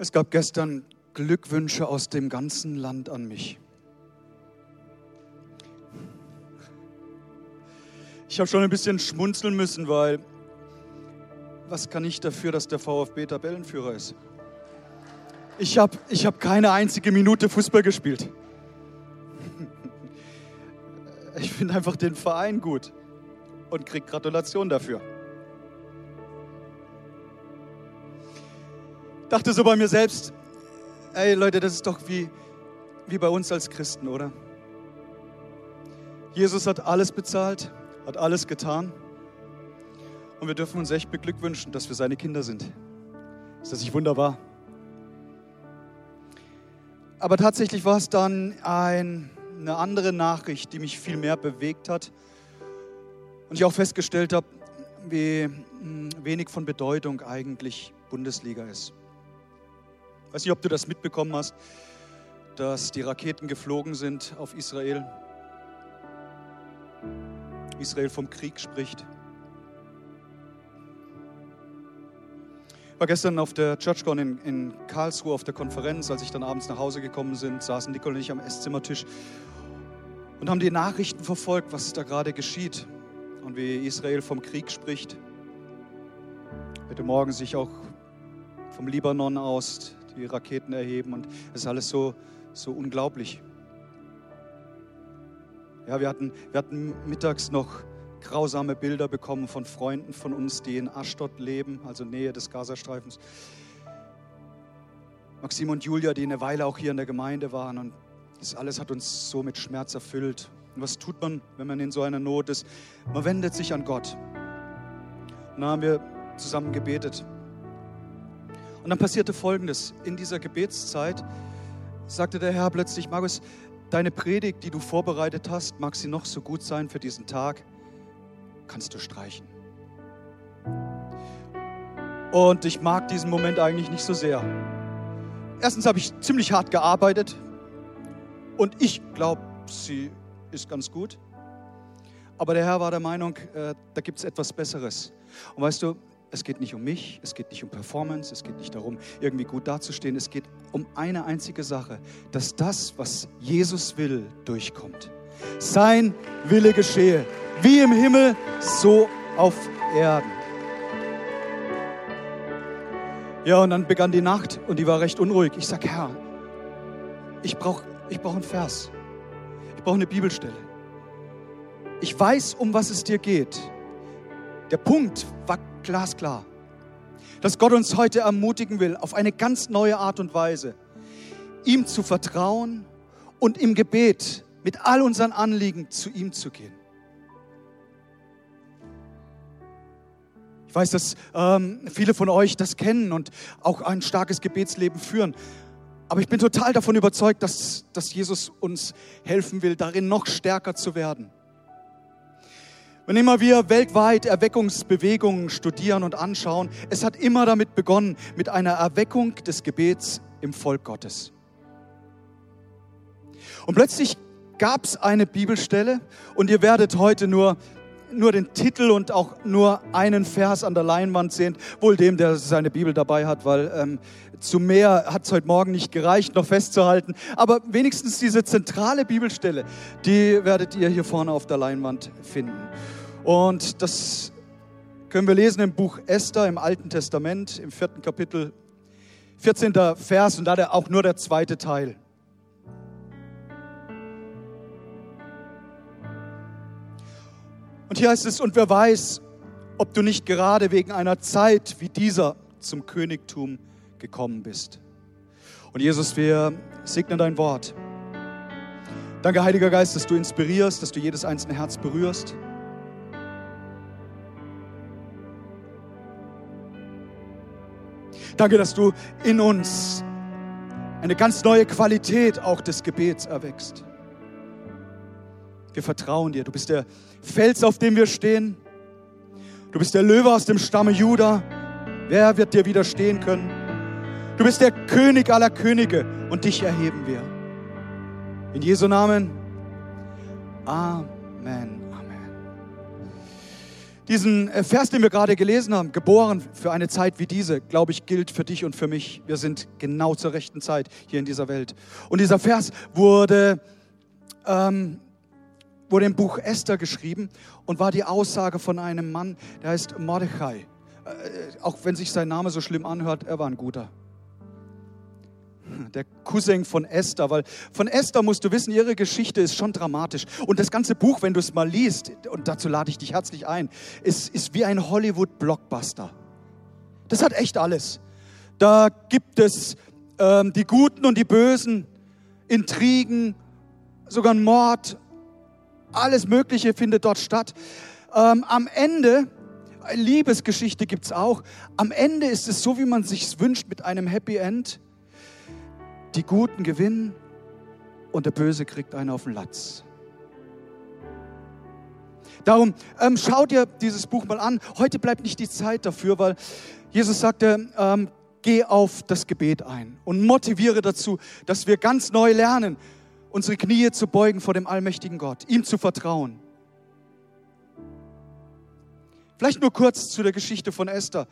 Es gab gestern Glückwünsche aus dem ganzen Land an mich. Ich habe schon ein bisschen schmunzeln müssen, weil was kann ich dafür, dass der VfB Tabellenführer ist? Ich habe ich hab keine einzige Minute Fußball gespielt. Ich finde einfach den Verein gut und kriege Gratulation dafür. Dachte so bei mir selbst, ey Leute, das ist doch wie, wie bei uns als Christen, oder? Jesus hat alles bezahlt, hat alles getan. Und wir dürfen uns echt beglückwünschen, dass wir seine Kinder sind. Ist das nicht wunderbar? Aber tatsächlich war es dann ein, eine andere Nachricht, die mich viel mehr bewegt hat. Und ich auch festgestellt habe, wie hm, wenig von Bedeutung eigentlich Bundesliga ist. Weiß nicht, ob du das mitbekommen hast, dass die Raketen geflogen sind auf Israel. Israel vom Krieg spricht. Ich war gestern auf der ChurchCon in, in Karlsruhe auf der Konferenz, als ich dann abends nach Hause gekommen bin, saßen Nicole und ich am Esszimmertisch und haben die Nachrichten verfolgt, was da gerade geschieht und wie Israel vom Krieg spricht. Heute Morgen sich auch vom Libanon aus die Raketen erheben und es ist alles so, so unglaublich. Ja, wir hatten, wir hatten mittags noch grausame Bilder bekommen von Freunden von uns, die in Aschdod leben, also Nähe des Gazastreifens. Maxim und Julia, die eine Weile auch hier in der Gemeinde waren und das alles hat uns so mit Schmerz erfüllt. Und was tut man, wenn man in so einer Not ist? Man wendet sich an Gott. Und da haben wir zusammen gebetet. Und dann passierte Folgendes. In dieser Gebetszeit sagte der Herr plötzlich, Markus, deine Predigt, die du vorbereitet hast, mag sie noch so gut sein für diesen Tag, kannst du streichen. Und ich mag diesen Moment eigentlich nicht so sehr. Erstens habe ich ziemlich hart gearbeitet und ich glaube, sie ist ganz gut. Aber der Herr war der Meinung, äh, da gibt es etwas Besseres. Und weißt du, es geht nicht um mich, es geht nicht um Performance, es geht nicht darum, irgendwie gut dazustehen. Es geht um eine einzige Sache, dass das, was Jesus will, durchkommt. Sein Wille geschehe, wie im Himmel, so auf Erden. Ja, und dann begann die Nacht und die war recht unruhig. Ich sage, Herr, ich brauche ich brauch einen Vers. Ich brauche eine Bibelstelle. Ich weiß, um was es dir geht. Der Punkt war glasklar. Dass Gott uns heute ermutigen will, auf eine ganz neue Art und Weise, ihm zu vertrauen und im Gebet mit all unseren Anliegen zu ihm zu gehen. Ich weiß, dass ähm, viele von euch das kennen und auch ein starkes Gebetsleben führen. Aber ich bin total davon überzeugt, dass, dass Jesus uns helfen will, darin noch stärker zu werden. Wenn immer wir weltweit Erweckungsbewegungen studieren und anschauen, es hat immer damit begonnen, mit einer Erweckung des Gebets im Volk Gottes. Und plötzlich gab es eine Bibelstelle und ihr werdet heute nur, nur den Titel und auch nur einen Vers an der Leinwand sehen, wohl dem, der seine Bibel dabei hat, weil ähm, zu mehr hat es heute Morgen nicht gereicht, noch festzuhalten. Aber wenigstens diese zentrale Bibelstelle, die werdet ihr hier vorne auf der Leinwand finden. Und das können wir lesen im Buch Esther im Alten Testament, im vierten Kapitel, 14. Vers und da auch nur der zweite Teil. Und hier heißt es, und wer weiß, ob du nicht gerade wegen einer Zeit wie dieser zum Königtum gekommen bist. Und Jesus, wir segnen dein Wort. Danke, Heiliger Geist, dass du inspirierst, dass du jedes einzelne Herz berührst. Danke, dass du in uns eine ganz neue Qualität auch des Gebets erwächst. Wir vertrauen dir. Du bist der Fels, auf dem wir stehen. Du bist der Löwe aus dem Stamme Juda. Wer wird dir widerstehen können? Du bist der König aller Könige und dich erheben wir. In Jesu Namen. Amen. Diesen äh, Vers, den wir gerade gelesen haben, geboren für eine Zeit wie diese, glaube ich, gilt für dich und für mich. Wir sind genau zur rechten Zeit hier in dieser Welt. Und dieser Vers wurde, ähm, wurde im Buch Esther geschrieben und war die Aussage von einem Mann, der heißt Mordechai. Äh, auch wenn sich sein Name so schlimm anhört, er war ein guter der Cousin von Esther, weil von Esther musst du wissen, ihre Geschichte ist schon dramatisch. Und das ganze Buch, wenn du es mal liest, und dazu lade ich dich herzlich ein, ist, ist wie ein Hollywood-Blockbuster. Das hat echt alles. Da gibt es ähm, die Guten und die Bösen, Intrigen, sogar ein Mord, alles Mögliche findet dort statt. Ähm, am Ende, Liebesgeschichte gibt es auch, am Ende ist es so, wie man sich wünscht, mit einem Happy End die Guten gewinnen und der Böse kriegt einen auf den Latz. Darum ähm, schau dir dieses Buch mal an. Heute bleibt nicht die Zeit dafür, weil Jesus sagte, ähm, geh auf das Gebet ein und motiviere dazu, dass wir ganz neu lernen, unsere Knie zu beugen vor dem allmächtigen Gott, ihm zu vertrauen. Vielleicht nur kurz zu der Geschichte von Esther.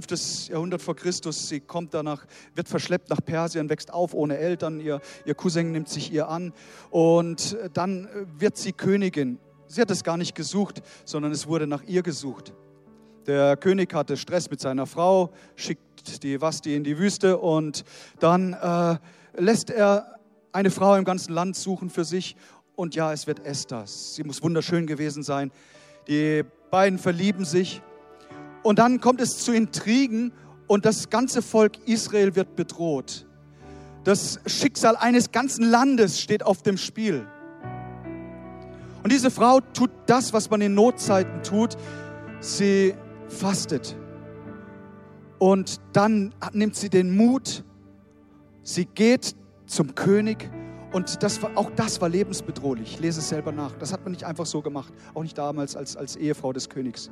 5. Jahrhundert vor Christus. Sie kommt danach, wird verschleppt nach Persien, wächst auf ohne Eltern. Ihr, ihr Cousin nimmt sich ihr an und dann wird sie Königin. Sie hat es gar nicht gesucht, sondern es wurde nach ihr gesucht. Der König hatte Stress mit seiner Frau, schickt die Vasti in die Wüste und dann äh, lässt er eine Frau im ganzen Land suchen für sich. Und ja, es wird Esther. Sie muss wunderschön gewesen sein. Die beiden verlieben sich und dann kommt es zu Intrigen und das ganze Volk Israel wird bedroht. Das Schicksal eines ganzen Landes steht auf dem Spiel. Und diese Frau tut das, was man in Notzeiten tut. Sie fastet. Und dann nimmt sie den Mut. Sie geht zum König. Und das war, auch das war lebensbedrohlich. Ich lese es selber nach. Das hat man nicht einfach so gemacht. Auch nicht damals als, als Ehefrau des Königs.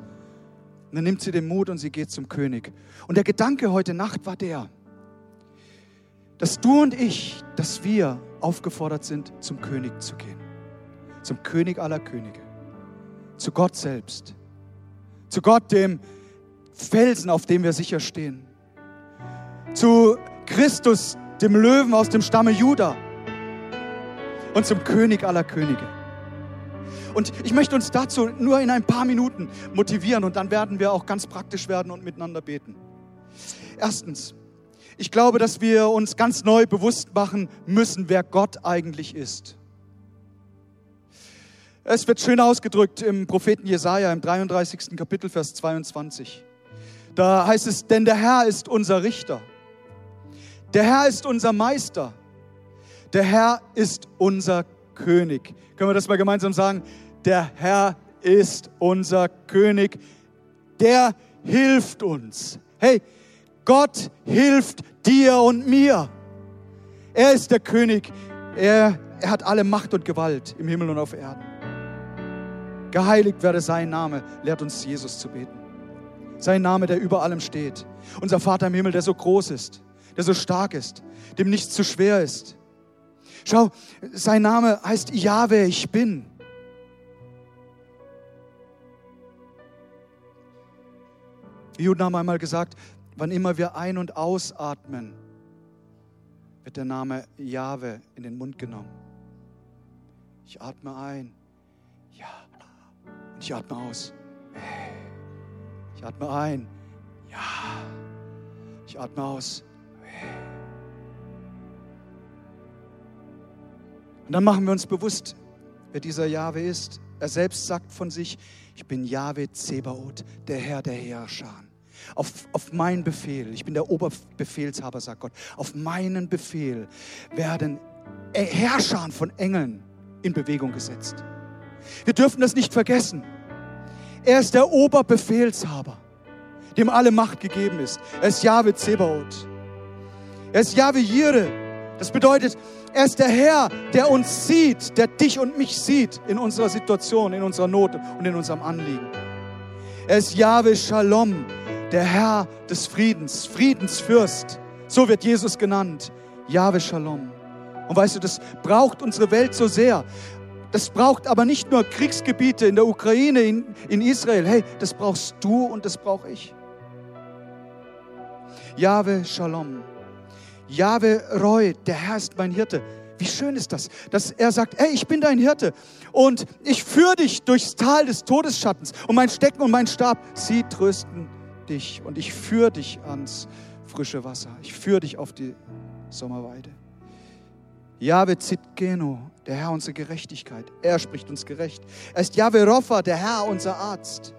Und dann nimmt sie den Mut und sie geht zum König. Und der Gedanke heute Nacht war der, dass du und ich, dass wir aufgefordert sind, zum König zu gehen. Zum König aller Könige. Zu Gott selbst. Zu Gott, dem Felsen, auf dem wir sicher stehen. Zu Christus, dem Löwen aus dem Stamme Juda. Und zum König aller Könige. Und ich möchte uns dazu nur in ein paar Minuten motivieren und dann werden wir auch ganz praktisch werden und miteinander beten. Erstens, ich glaube, dass wir uns ganz neu bewusst machen müssen, wer Gott eigentlich ist. Es wird schön ausgedrückt im Propheten Jesaja im 33. Kapitel, Vers 22. Da heißt es: Denn der Herr ist unser Richter. Der Herr ist unser Meister. Der Herr ist unser König. Können wir das mal gemeinsam sagen? Der Herr ist unser König. Der hilft uns. Hey, Gott hilft dir und mir. Er ist der König. Er, er hat alle Macht und Gewalt im Himmel und auf Erden. Geheiligt werde sein Name, lehrt uns Jesus zu beten. Sein Name, der über allem steht. Unser Vater im Himmel, der so groß ist, der so stark ist, dem nichts zu schwer ist. Schau, sein Name heißt Jahwe, ich bin. Die Juden haben einmal gesagt, wann immer wir ein- und ausatmen, wird der Name Jahwe in den Mund genommen. Ich atme ein, ja, und ich atme aus. Ich atme ein, ja, ich atme aus. Und dann machen wir uns bewusst, wer dieser Jahwe ist. Er selbst sagt von sich, ich bin Jahwe Zebaoth, der Herr der Herrscher. Auf, auf meinen Befehl, ich bin der Oberbefehlshaber, sagt Gott, auf meinen Befehl werden Herrscher von Engeln in Bewegung gesetzt. Wir dürfen das nicht vergessen. Er ist der Oberbefehlshaber, dem alle Macht gegeben ist. Er ist Jahwe Zebaoth. Er ist Jahwe Jire. Das bedeutet, er ist der Herr, der uns sieht, der dich und mich sieht in unserer Situation, in unserer Not und in unserem Anliegen. Er ist Jahwe Shalom, der Herr des Friedens, Friedensfürst. So wird Jesus genannt. Jahwe Shalom. Und weißt du, das braucht unsere Welt so sehr. Das braucht aber nicht nur Kriegsgebiete in der Ukraine, in, in Israel. Hey, das brauchst du und das brauche ich. Jahwe Shalom. Jahwe Roy, der Herr ist mein Hirte. Wie schön ist das, dass er sagt, hey, ich bin dein Hirte und ich führe dich durchs Tal des Todesschattens und mein Stecken und mein Stab, sie trösten dich und ich führe dich ans frische Wasser. Ich führe dich auf die Sommerweide. Jahwe Zitkeno, der Herr unsere Gerechtigkeit. Er spricht uns gerecht. Er ist Jahwe Rofa, der Herr unser Arzt.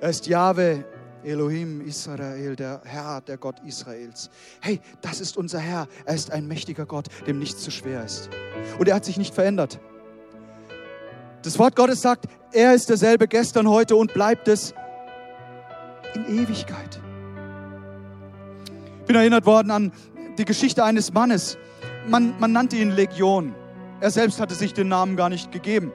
Er ist Jahwe Elohim Israel, der Herr, der Gott Israels. Hey, das ist unser Herr. Er ist ein mächtiger Gott, dem nichts zu schwer ist. Und er hat sich nicht verändert. Das Wort Gottes sagt, er ist derselbe gestern, heute und bleibt es in Ewigkeit. Ich bin erinnert worden an die Geschichte eines Mannes, man, man nannte ihn Legion. Er selbst hatte sich den Namen gar nicht gegeben.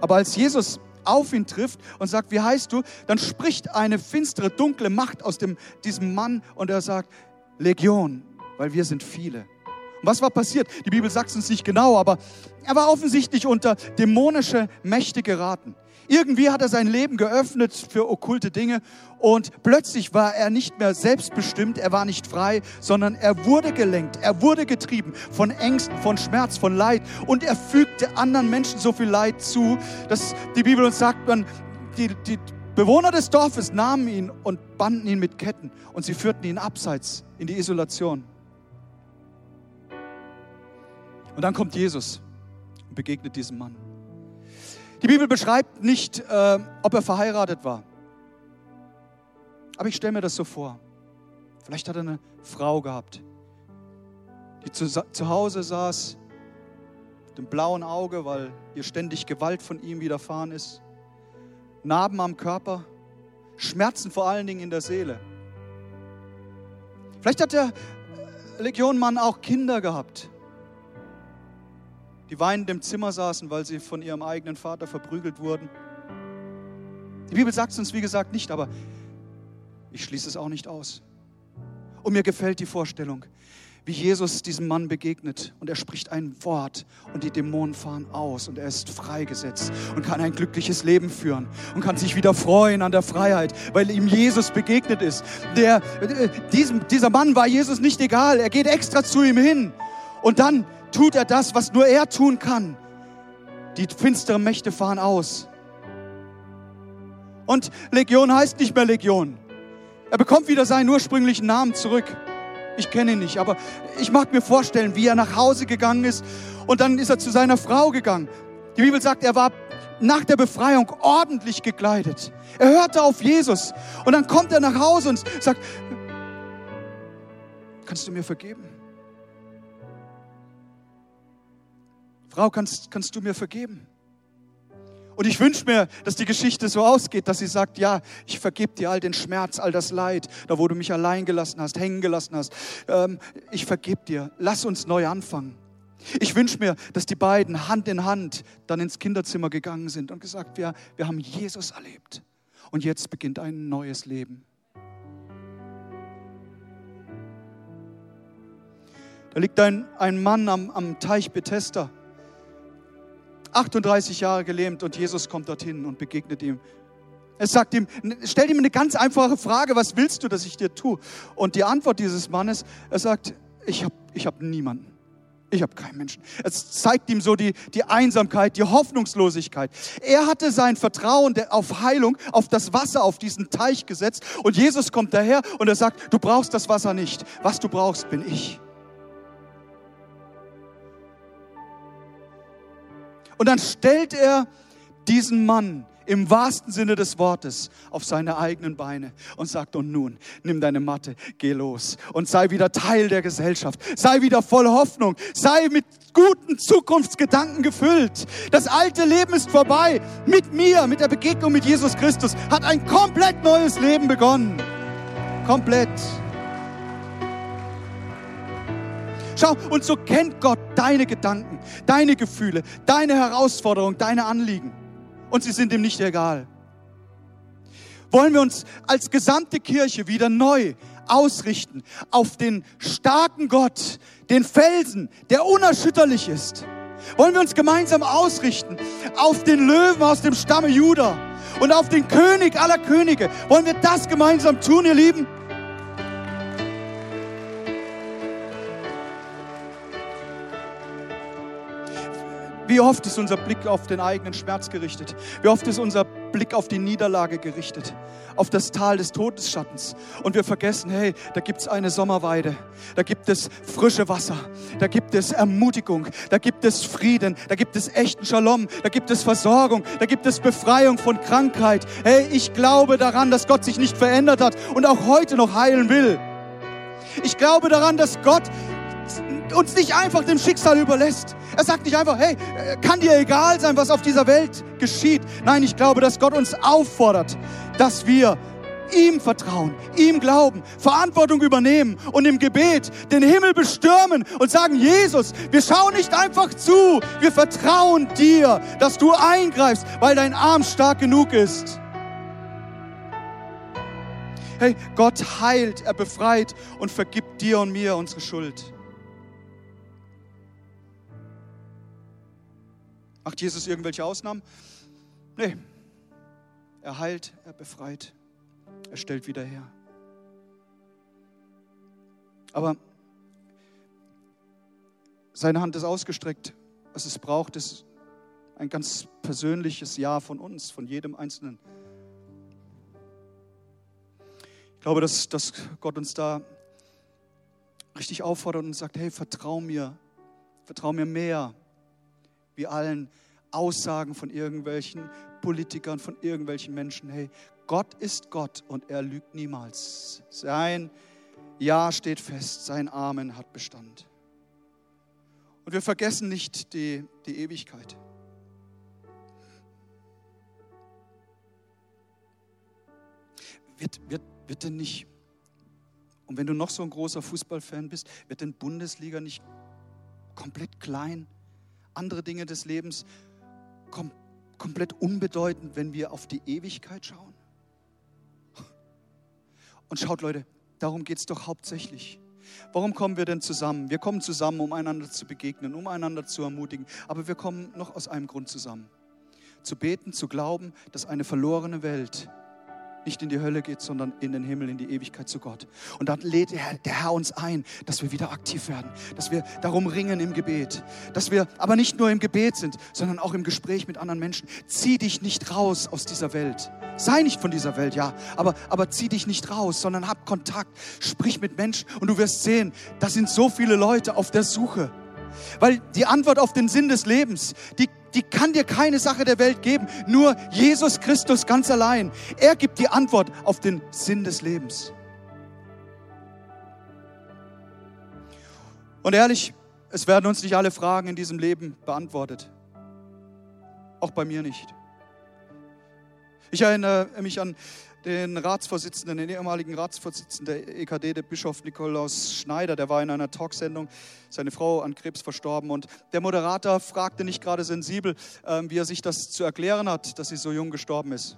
Aber als Jesus auf ihn trifft und sagt, wie heißt du, dann spricht eine finstere, dunkle Macht aus dem, diesem Mann und er sagt, Legion, weil wir sind viele. Und was war passiert? Die Bibel sagt es uns nicht genau, aber er war offensichtlich unter dämonische Mächte geraten. Irgendwie hat er sein Leben geöffnet für okkulte Dinge und plötzlich war er nicht mehr selbstbestimmt, er war nicht frei, sondern er wurde gelenkt, er wurde getrieben von Ängsten, von Schmerz, von Leid und er fügte anderen Menschen so viel Leid zu, dass die Bibel uns sagt, man, die, die Bewohner des Dorfes nahmen ihn und banden ihn mit Ketten und sie führten ihn abseits in die Isolation. Und dann kommt Jesus und begegnet diesem Mann. Die Bibel beschreibt nicht, äh, ob er verheiratet war. Aber ich stelle mir das so vor. Vielleicht hat er eine Frau gehabt, die zu, zu Hause saß, mit dem blauen Auge, weil ihr ständig Gewalt von ihm widerfahren ist, Narben am Körper, Schmerzen vor allen Dingen in der Seele. Vielleicht hat der Legionmann auch Kinder gehabt, die weinend im Zimmer saßen, weil sie von ihrem eigenen Vater verprügelt wurden. Die Bibel sagt es uns, wie gesagt, nicht, aber ich schließe es auch nicht aus. Und mir gefällt die Vorstellung, wie Jesus diesem Mann begegnet und er spricht ein Wort und die Dämonen fahren aus und er ist freigesetzt und kann ein glückliches Leben führen und kann sich wieder freuen an der Freiheit, weil ihm Jesus begegnet ist. Der, äh, diesem, dieser Mann war Jesus nicht egal, er geht extra zu ihm hin und dann tut er das, was nur er tun kann. Die finsteren Mächte fahren aus. Und Legion heißt nicht mehr Legion. Er bekommt wieder seinen ursprünglichen Namen zurück. Ich kenne ihn nicht, aber ich mag mir vorstellen, wie er nach Hause gegangen ist und dann ist er zu seiner Frau gegangen. Die Bibel sagt, er war nach der Befreiung ordentlich gekleidet. Er hörte auf Jesus und dann kommt er nach Hause und sagt, kannst du mir vergeben? Frau, kannst, kannst du mir vergeben? Und ich wünsche mir, dass die Geschichte so ausgeht, dass sie sagt, ja, ich vergebe dir all den Schmerz, all das Leid, da wo du mich allein gelassen hast, hängen gelassen hast. Ähm, ich vergebe dir. Lass uns neu anfangen. Ich wünsche mir, dass die beiden Hand in Hand dann ins Kinderzimmer gegangen sind und gesagt, wir, wir haben Jesus erlebt. Und jetzt beginnt ein neues Leben. Da liegt ein, ein Mann am, am Teich Bethesda 38 Jahre gelähmt und Jesus kommt dorthin und begegnet ihm. Er sagt ihm, stellt ihm eine ganz einfache Frage, was willst du, dass ich dir tue? Und die Antwort dieses Mannes, er sagt, ich habe ich hab niemanden. Ich habe keinen Menschen. Es zeigt ihm so die, die Einsamkeit, die Hoffnungslosigkeit. Er hatte sein Vertrauen auf Heilung, auf das Wasser, auf diesen Teich gesetzt. Und Jesus kommt daher und er sagt, du brauchst das Wasser nicht. Was du brauchst, bin ich. Und dann stellt er diesen Mann im wahrsten Sinne des Wortes auf seine eigenen Beine und sagt, und nun, nimm deine Matte, geh los und sei wieder Teil der Gesellschaft, sei wieder voll Hoffnung, sei mit guten Zukunftsgedanken gefüllt. Das alte Leben ist vorbei. Mit mir, mit der Begegnung mit Jesus Christus hat ein komplett neues Leben begonnen. Komplett. Schau, und so kennt Gott deine Gedanken, deine Gefühle, deine Herausforderungen, deine Anliegen. Und sie sind ihm nicht egal. Wollen wir uns als gesamte Kirche wieder neu ausrichten auf den starken Gott, den Felsen, der unerschütterlich ist. Wollen wir uns gemeinsam ausrichten auf den Löwen aus dem Stamme Juda und auf den König aller Könige? Wollen wir das gemeinsam tun, ihr Lieben? Wie oft ist unser Blick auf den eigenen Schmerz gerichtet? Wie oft ist unser Blick auf die Niederlage gerichtet? Auf das Tal des Todesschattens. Und wir vergessen, hey, da gibt es eine Sommerweide. Da gibt es frische Wasser. Da gibt es Ermutigung. Da gibt es Frieden. Da gibt es echten Shalom. Da gibt es Versorgung. Da gibt es Befreiung von Krankheit. Hey, ich glaube daran, dass Gott sich nicht verändert hat und auch heute noch heilen will. Ich glaube daran, dass Gott uns nicht einfach dem Schicksal überlässt. Er sagt nicht einfach, hey, kann dir egal sein, was auf dieser Welt geschieht. Nein, ich glaube, dass Gott uns auffordert, dass wir ihm vertrauen, ihm glauben, Verantwortung übernehmen und im Gebet den Himmel bestürmen und sagen, Jesus, wir schauen nicht einfach zu, wir vertrauen dir, dass du eingreifst, weil dein Arm stark genug ist. Hey, Gott heilt, er befreit und vergibt dir und mir unsere Schuld. Macht Jesus irgendwelche Ausnahmen? Nee. Er heilt, er befreit, er stellt wieder her. Aber seine Hand ist ausgestreckt. Was es braucht, ist ein ganz persönliches Ja von uns, von jedem Einzelnen. Ich glaube, dass, dass Gott uns da richtig auffordert und sagt, hey, vertrau mir, vertrau mir mehr wie allen Aussagen von irgendwelchen Politikern, von irgendwelchen Menschen. Hey, Gott ist Gott und er lügt niemals. Sein Ja steht fest, sein Amen hat Bestand. Und wir vergessen nicht die, die Ewigkeit. Wird, wird, wird denn nicht, und wenn du noch so ein großer Fußballfan bist, wird denn Bundesliga nicht komplett klein? Andere Dinge des Lebens kom komplett unbedeutend, wenn wir auf die Ewigkeit schauen? Und schaut Leute, darum geht es doch hauptsächlich. Warum kommen wir denn zusammen? Wir kommen zusammen, um einander zu begegnen, um einander zu ermutigen. Aber wir kommen noch aus einem Grund zusammen. Zu beten, zu glauben, dass eine verlorene Welt nicht in die Hölle geht, sondern in den Himmel, in die Ewigkeit zu Gott. Und dann lädt der Herr, uns ein, dass wir wieder aktiv werden, dass wir darum ringen im Gebet, dass wir aber nicht nur im Gebet sind, sondern auch im Gespräch mit anderen Menschen. Zieh dich nicht raus aus dieser Welt. Sei nicht von dieser Welt, ja, aber, aber zieh dich nicht raus, sondern hab Kontakt, sprich mit Menschen und du wirst sehen, da sind so viele Leute auf der Suche. Weil die Antwort auf den Sinn des Lebens, die die kann dir keine Sache der Welt geben. Nur Jesus Christus ganz allein. Er gibt die Antwort auf den Sinn des Lebens. Und ehrlich, es werden uns nicht alle Fragen in diesem Leben beantwortet. Auch bei mir nicht. Ich erinnere mich an den Ratsvorsitzenden, den ehemaligen Ratsvorsitzenden der EKD, der Bischof Nikolaus Schneider, der war in einer Talksendung, seine Frau an Krebs verstorben und der Moderator fragte nicht gerade sensibel, ähm, wie er sich das zu erklären hat, dass sie so jung gestorben ist.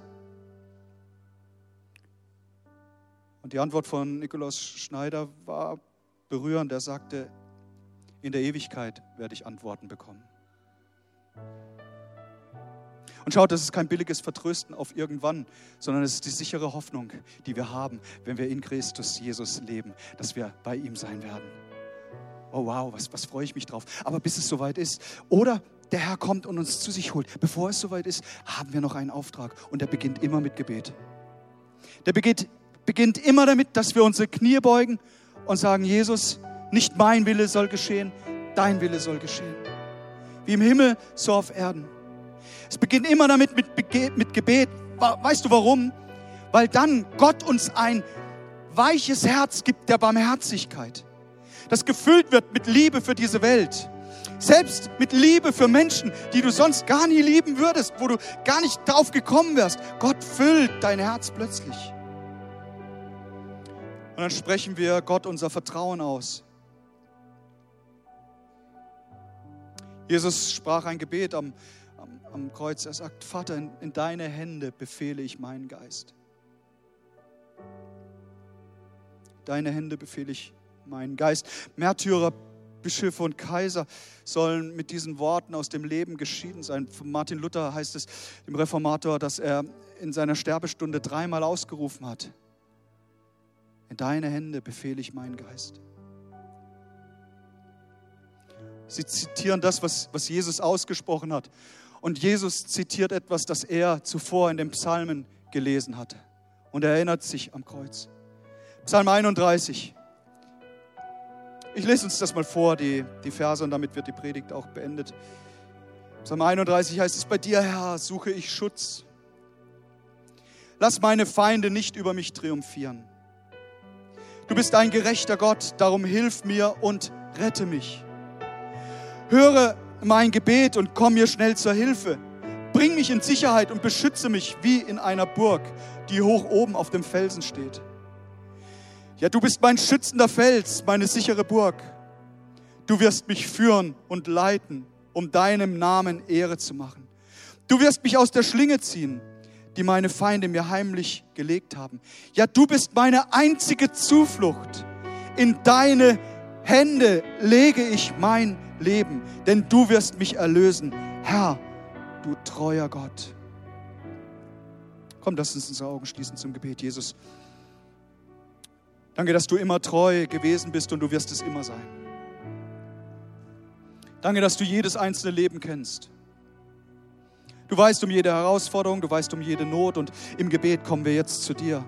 Und die Antwort von Nikolaus Schneider war berührend. Er sagte, in der Ewigkeit werde ich Antworten bekommen. Und schaut, das ist kein billiges Vertrösten auf irgendwann, sondern es ist die sichere Hoffnung, die wir haben, wenn wir in Christus Jesus leben, dass wir bei ihm sein werden. Oh wow, was, was freue ich mich drauf. Aber bis es soweit ist, oder der Herr kommt und uns zu sich holt, bevor es soweit ist, haben wir noch einen Auftrag und der beginnt immer mit Gebet. Der beginnt, beginnt immer damit, dass wir unsere Knie beugen und sagen, Jesus, nicht mein Wille soll geschehen, dein Wille soll geschehen. Wie im Himmel, so auf Erden. Es beginnt immer damit mit, mit Gebet. Weißt du warum? Weil dann Gott uns ein weiches Herz gibt der Barmherzigkeit, das gefüllt wird mit Liebe für diese Welt. Selbst mit Liebe für Menschen, die du sonst gar nie lieben würdest, wo du gar nicht drauf gekommen wärst. Gott füllt dein Herz plötzlich. Und dann sprechen wir Gott unser Vertrauen aus. Jesus sprach ein Gebet am am, Kreuz. Er sagt, Vater, in, in deine Hände befehle ich meinen Geist. Deine Hände befehle ich meinen Geist. Märtyrer Bischöfe und Kaiser sollen mit diesen Worten aus dem Leben geschieden sein. Von Martin Luther heißt es, dem Reformator, dass er in seiner Sterbestunde dreimal ausgerufen hat, in deine Hände befehle ich meinen Geist. Sie zitieren das, was, was Jesus ausgesprochen hat. Und Jesus zitiert etwas, das er zuvor in den Psalmen gelesen hatte. Und er erinnert sich am Kreuz. Psalm 31. Ich lese uns das mal vor, die, die Verse, und damit wird die Predigt auch beendet. Psalm 31 heißt es, bei dir, Herr, suche ich Schutz. Lass meine Feinde nicht über mich triumphieren. Du bist ein gerechter Gott, darum hilf mir und rette mich. Höre mein Gebet und komm mir schnell zur Hilfe. Bring mich in Sicherheit und beschütze mich wie in einer Burg, die hoch oben auf dem Felsen steht. Ja, du bist mein schützender Fels, meine sichere Burg. Du wirst mich führen und leiten, um deinem Namen Ehre zu machen. Du wirst mich aus der Schlinge ziehen, die meine Feinde mir heimlich gelegt haben. Ja, du bist meine einzige Zuflucht. In deine Hände lege ich mein Leben, denn du wirst mich erlösen. Herr, du treuer Gott. Komm, lass uns unsere Augen schließen zum Gebet. Jesus, danke, dass du immer treu gewesen bist und du wirst es immer sein. Danke, dass du jedes einzelne Leben kennst. Du weißt um jede Herausforderung, du weißt um jede Not und im Gebet kommen wir jetzt zu dir.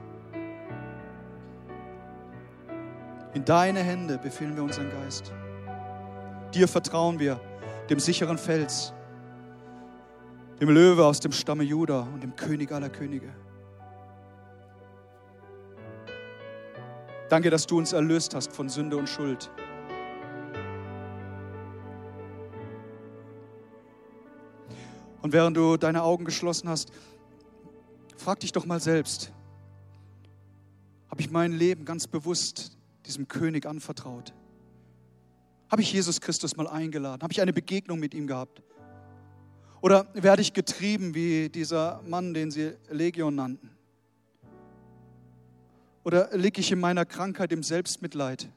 In deine Hände befehlen wir unseren Geist. Dir vertrauen wir, dem sicheren Fels, dem Löwe aus dem Stamme Juda und dem König aller Könige. Danke, dass du uns erlöst hast von Sünde und Schuld. Und während du deine Augen geschlossen hast, frag dich doch mal selbst, habe ich mein Leben ganz bewusst diesem König anvertraut? Habe ich Jesus Christus mal eingeladen? Habe ich eine Begegnung mit ihm gehabt? Oder werde ich getrieben wie dieser Mann, den sie Legion nannten? Oder liege ich in meiner Krankheit im Selbstmitleid?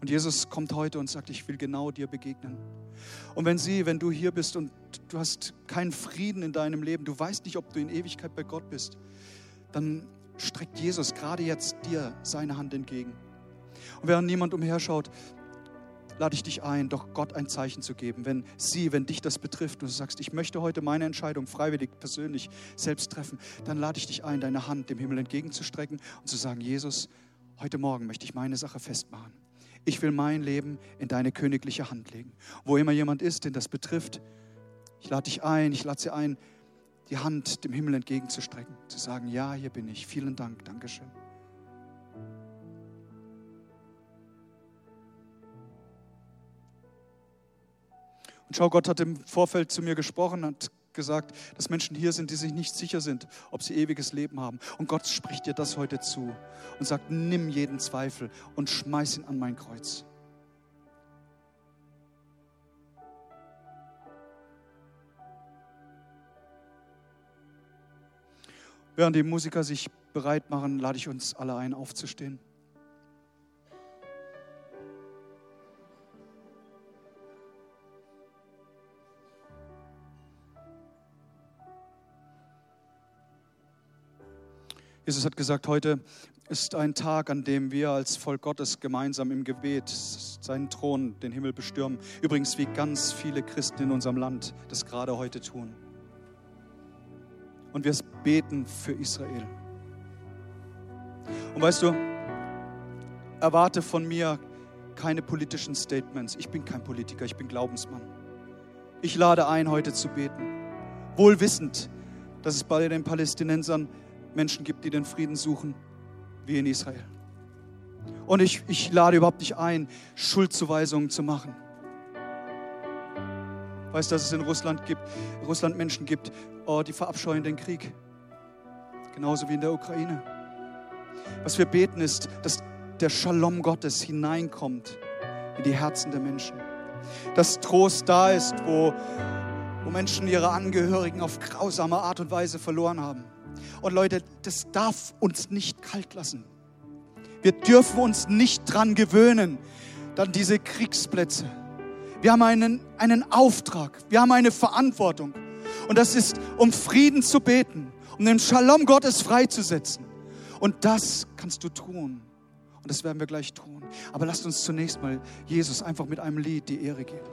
Und Jesus kommt heute und sagt, ich will genau dir begegnen. Und wenn sie, wenn du hier bist und du hast keinen Frieden in deinem Leben, du weißt nicht, ob du in Ewigkeit bei Gott bist, dann streckt Jesus gerade jetzt dir seine Hand entgegen. Und während niemand umherschaut, lade ich dich ein, doch Gott ein Zeichen zu geben. Wenn sie, wenn dich das betrifft und du sagst, ich möchte heute meine Entscheidung freiwillig, persönlich selbst treffen, dann lade ich dich ein, deine Hand dem Himmel entgegenzustrecken und zu sagen, Jesus, heute Morgen möchte ich meine Sache festmachen. Ich will mein Leben in deine königliche Hand legen. Wo immer jemand ist, den das betrifft, ich lade dich ein, ich lade sie ein, die Hand dem Himmel entgegenzustrecken, zu sagen, ja, hier bin ich. Vielen Dank, Dankeschön. Und schau, Gott hat im Vorfeld zu mir gesprochen, hat gesagt, dass Menschen hier sind, die sich nicht sicher sind, ob sie ewiges Leben haben. Und Gott spricht dir das heute zu und sagt, nimm jeden Zweifel und schmeiß ihn an mein Kreuz. Während die Musiker sich bereit machen, lade ich uns alle ein, aufzustehen. Jesus hat gesagt, heute ist ein Tag, an dem wir als Volk Gottes gemeinsam im Gebet seinen Thron, den Himmel bestürmen. Übrigens, wie ganz viele Christen in unserem Land das gerade heute tun. Und wir beten für Israel. Und weißt du, erwarte von mir keine politischen Statements. Ich bin kein Politiker, ich bin Glaubensmann. Ich lade ein, heute zu beten. Wohl wissend, dass es bei den Palästinensern Menschen gibt, die den Frieden suchen, wie in Israel. Und ich, ich lade überhaupt nicht ein, Schuldzuweisungen zu machen. Weißt du, dass es in Russland gibt, Russland Menschen gibt, oh, die verabscheuen den Krieg. Genauso wie in der Ukraine. Was wir beten ist, dass der Shalom Gottes hineinkommt in die Herzen der Menschen. Dass Trost da ist, wo, wo Menschen ihre Angehörigen auf grausame Art und Weise verloren haben. Und Leute, das darf uns nicht kalt lassen. Wir dürfen uns nicht dran gewöhnen, dann diese Kriegsplätze. Wir haben einen, einen Auftrag, wir haben eine Verantwortung. Und das ist, um Frieden zu beten, um den Shalom Gottes freizusetzen. Und das kannst du tun. Und das werden wir gleich tun. Aber lasst uns zunächst mal Jesus einfach mit einem Lied die Ehre geben.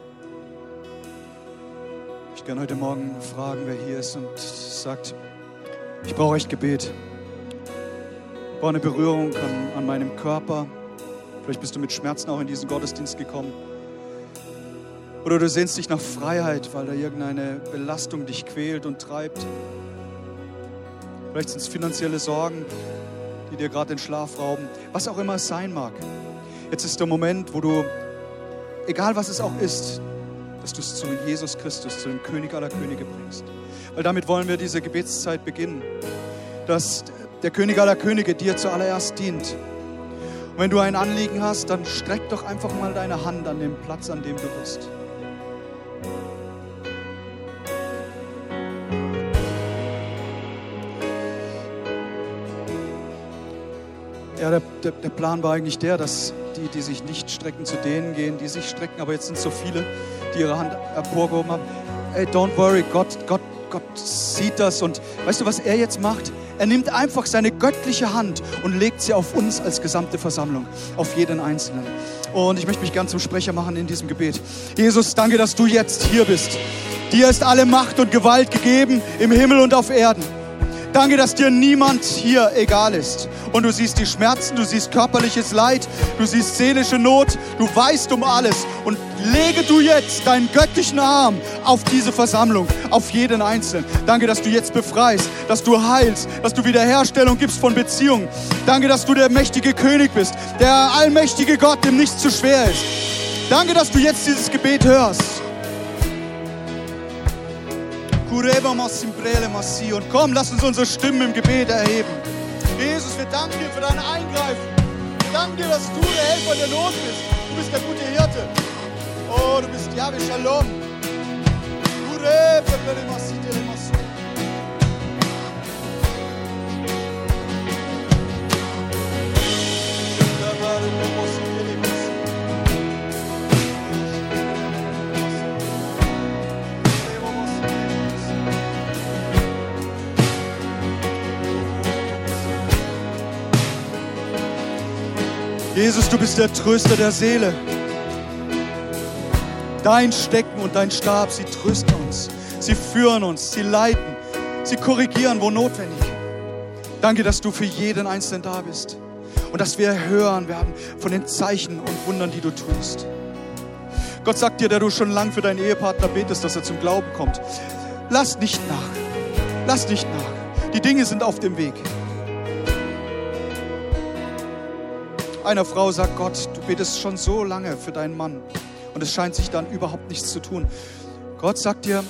Ich kann heute Morgen fragen, wer hier ist und sagt, ich brauche echt Gebet. Ich brauche eine Berührung an, an meinem Körper. Vielleicht bist du mit Schmerzen auch in diesen Gottesdienst gekommen. Oder du sehnst dich nach Freiheit, weil da irgendeine Belastung dich quält und treibt. Vielleicht sind es finanzielle Sorgen, die dir gerade den Schlaf rauben. Was auch immer es sein mag. Jetzt ist der Moment, wo du, egal was es auch ist, dass du es zu Jesus Christus, zu dem König aller Könige bringst. Weil damit wollen wir diese Gebetszeit beginnen. Dass der König aller Könige dir zuallererst dient. Und wenn du ein Anliegen hast, dann streck doch einfach mal deine Hand an den Platz, an dem du bist. Ja, der, der, der, Plan war eigentlich der, dass die, die sich nicht strecken, zu denen gehen, die sich strecken. Aber jetzt sind so viele, die ihre Hand emporgehoben haben. Ey, don't worry, Gott, Gott, Gott sieht das. Und weißt du, was er jetzt macht? Er nimmt einfach seine göttliche Hand und legt sie auf uns als gesamte Versammlung, auf jeden Einzelnen. Und ich möchte mich gern zum Sprecher machen in diesem Gebet. Jesus, danke, dass du jetzt hier bist. Dir ist alle Macht und Gewalt gegeben im Himmel und auf Erden. Danke, dass dir niemand hier egal ist. Und du siehst die Schmerzen, du siehst körperliches Leid, du siehst seelische Not, du weißt um alles. Und lege du jetzt deinen göttlichen Arm auf diese Versammlung, auf jeden Einzelnen. Danke, dass du jetzt befreist, dass du heilst, dass du Wiederherstellung gibst von Beziehungen. Danke, dass du der mächtige König bist, der allmächtige Gott, dem nichts zu schwer ist. Danke, dass du jetzt dieses Gebet hörst. Und komm, lass uns unsere Stimmen im Gebet erheben. Jesus, wir danken dir für dein Eingreifen. Wir danken dir, dass du der Helfer der Not bist. Du bist der gute Hirte. Oh, du bist Yahweh Shalom. Jesus, du bist der Tröster der Seele. Dein Stecken und dein Stab, sie trösten uns, sie führen uns, sie leiten, sie korrigieren, wo notwendig. Danke, dass du für jeden Einzelnen da bist und dass wir hören werden von den Zeichen und Wundern, die du tust. Gott sagt dir, der du schon lang für deinen Ehepartner betest, dass er zum Glauben kommt. Lass nicht nach. Lass nicht nach. Die Dinge sind auf dem Weg. Einer Frau sagt Gott, du betest schon so lange für deinen Mann und es scheint sich dann überhaupt nichts zu tun. Gott sagt dir,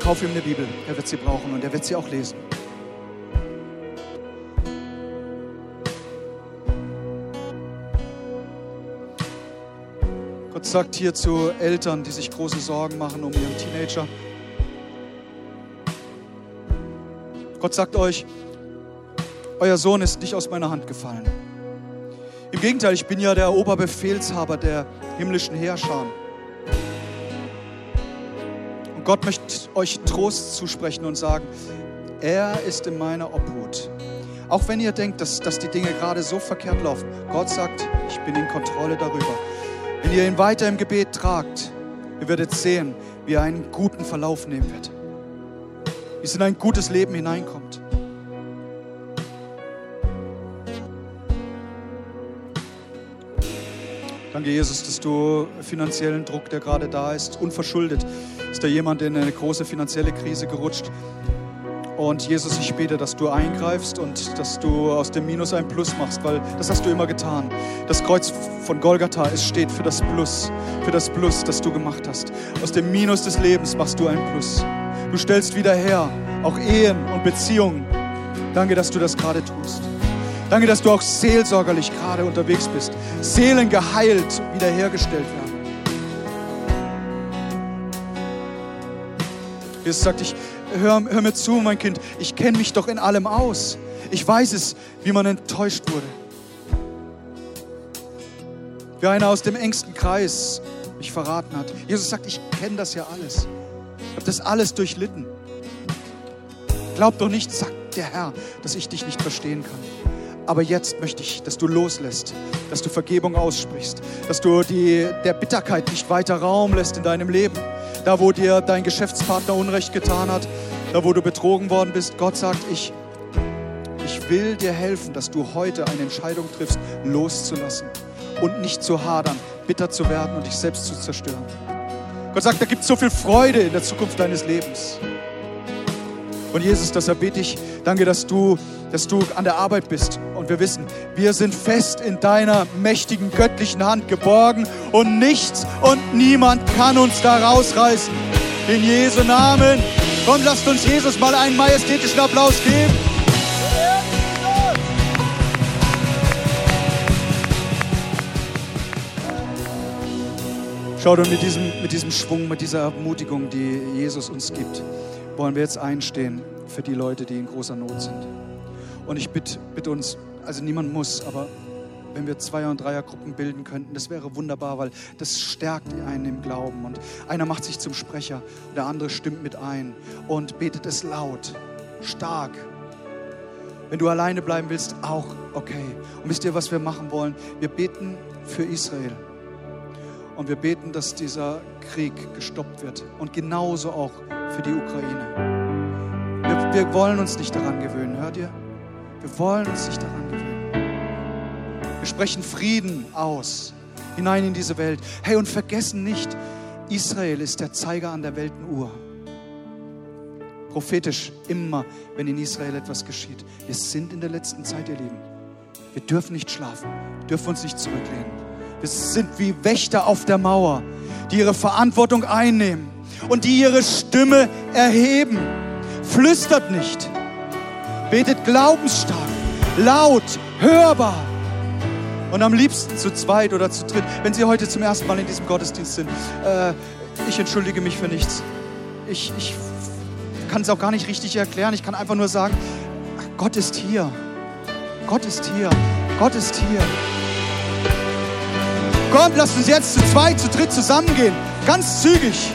kauf ihm eine Bibel, er wird sie brauchen und er wird sie auch lesen. Gott sagt hier zu Eltern, die sich große Sorgen machen um ihren Teenager. Gott sagt euch, euer Sohn ist nicht aus meiner Hand gefallen. Im Gegenteil, ich bin ja der Oberbefehlshaber der himmlischen Herrscher. Und Gott möchte euch Trost zusprechen und sagen, er ist in meiner Obhut. Auch wenn ihr denkt, dass, dass die Dinge gerade so verkehrt laufen, Gott sagt, ich bin in Kontrolle darüber. Wenn ihr ihn weiter im Gebet tragt, ihr werdet sehen, wie er einen guten Verlauf nehmen wird. Wie es in ein gutes Leben hineinkommt. Danke, Jesus, dass du finanziellen Druck, der gerade da ist, unverschuldet, ist da jemand in eine große finanzielle Krise gerutscht. Und Jesus, ich bete, dass du eingreifst und dass du aus dem Minus ein Plus machst, weil das hast du immer getan. Das Kreuz von Golgatha, es steht für das Plus, für das Plus, das du gemacht hast. Aus dem Minus des Lebens machst du ein Plus. Du stellst wieder her, auch Ehen und Beziehungen. Danke, dass du das gerade tust. Danke, dass du auch seelsorgerlich gerade unterwegs bist. Seelen geheilt, wiederhergestellt werden. Jesus sagt, ich, hör, hör mir zu, mein Kind, ich kenne mich doch in allem aus. Ich weiß es, wie man enttäuscht wurde. wie einer aus dem engsten Kreis mich verraten hat. Jesus sagt, ich kenne das ja alles. Ich habe das alles durchlitten. Glaub doch nicht, sagt der Herr, dass ich dich nicht verstehen kann. Aber jetzt möchte ich, dass du loslässt, dass du Vergebung aussprichst, dass du die, der Bitterkeit nicht weiter Raum lässt in deinem Leben. Da, wo dir dein Geschäftspartner Unrecht getan hat, da, wo du betrogen worden bist. Gott sagt, ich, ich will dir helfen, dass du heute eine Entscheidung triffst, loszulassen und nicht zu hadern, bitter zu werden und dich selbst zu zerstören. Gott sagt, da gibt es so viel Freude in der Zukunft deines Lebens. Und Jesus, deshalb bete ich, danke, dass du, dass du an der Arbeit bist. Und wir wissen, wir sind fest in deiner mächtigen göttlichen Hand geborgen und nichts und niemand kann uns da rausreißen. In Jesu Namen. Komm, lasst uns Jesus mal einen majestätischen Applaus geben. Schaut, und mit diesem, mit diesem Schwung, mit dieser Ermutigung, die Jesus uns gibt, wollen wir jetzt einstehen für die Leute, die in großer Not sind. Und ich bitte, bitte uns, also niemand muss, aber wenn wir Zweier- und Dreiergruppen bilden könnten, das wäre wunderbar, weil das stärkt einen im Glauben. Und einer macht sich zum Sprecher der andere stimmt mit ein und betet es laut, stark. Wenn du alleine bleiben willst, auch okay. Und wisst ihr, was wir machen wollen? Wir beten für Israel. Und wir beten, dass dieser Krieg gestoppt wird. Und genauso auch für die Ukraine. Wir, wir wollen uns nicht daran gewöhnen, hört ihr? Wir wollen uns nicht daran gewöhnen. Wir sprechen Frieden aus, hinein in diese Welt. Hey, und vergessen nicht, Israel ist der Zeiger an der Weltenuhr. Prophetisch immer, wenn in Israel etwas geschieht. Wir sind in der letzten Zeit, ihr Lieben. Wir dürfen nicht schlafen, dürfen uns nicht zurücklehnen. Wir sind wie Wächter auf der Mauer, die ihre Verantwortung einnehmen und die ihre Stimme erheben. Flüstert nicht. Betet glaubensstark, laut, hörbar. Und am liebsten zu zweit oder zu dritt. Wenn Sie heute zum ersten Mal in diesem Gottesdienst sind, äh, ich entschuldige mich für nichts. Ich, ich kann es auch gar nicht richtig erklären. Ich kann einfach nur sagen, Gott ist hier. Gott ist hier. Gott ist hier. Kommt, lasst uns jetzt zu zweit, zu dritt zusammengehen. Ganz zügig.